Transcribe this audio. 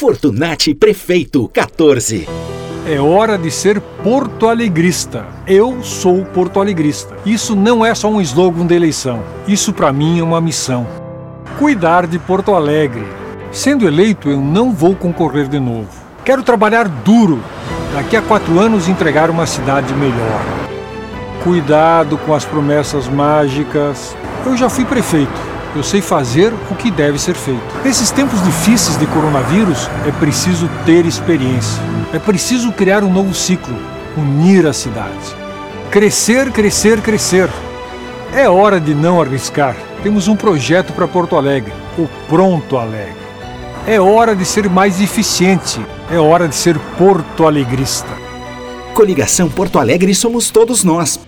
Fortunati Prefeito 14. É hora de ser porto alegrista. Eu sou porto alegrista. Isso não é só um slogan de eleição. Isso para mim é uma missão. Cuidar de Porto Alegre. Sendo eleito, eu não vou concorrer de novo. Quero trabalhar duro. Daqui a quatro anos entregar uma cidade melhor. Cuidado com as promessas mágicas. Eu já fui prefeito. Eu sei fazer o que deve ser feito. Nesses tempos difíceis de coronavírus, é preciso ter experiência. É preciso criar um novo ciclo, unir a cidade. Crescer, crescer, crescer. É hora de não arriscar. Temos um projeto para Porto Alegre, o Pronto Alegre. É hora de ser mais eficiente. É hora de ser porto alegrista. Coligação Porto Alegre somos todos nós.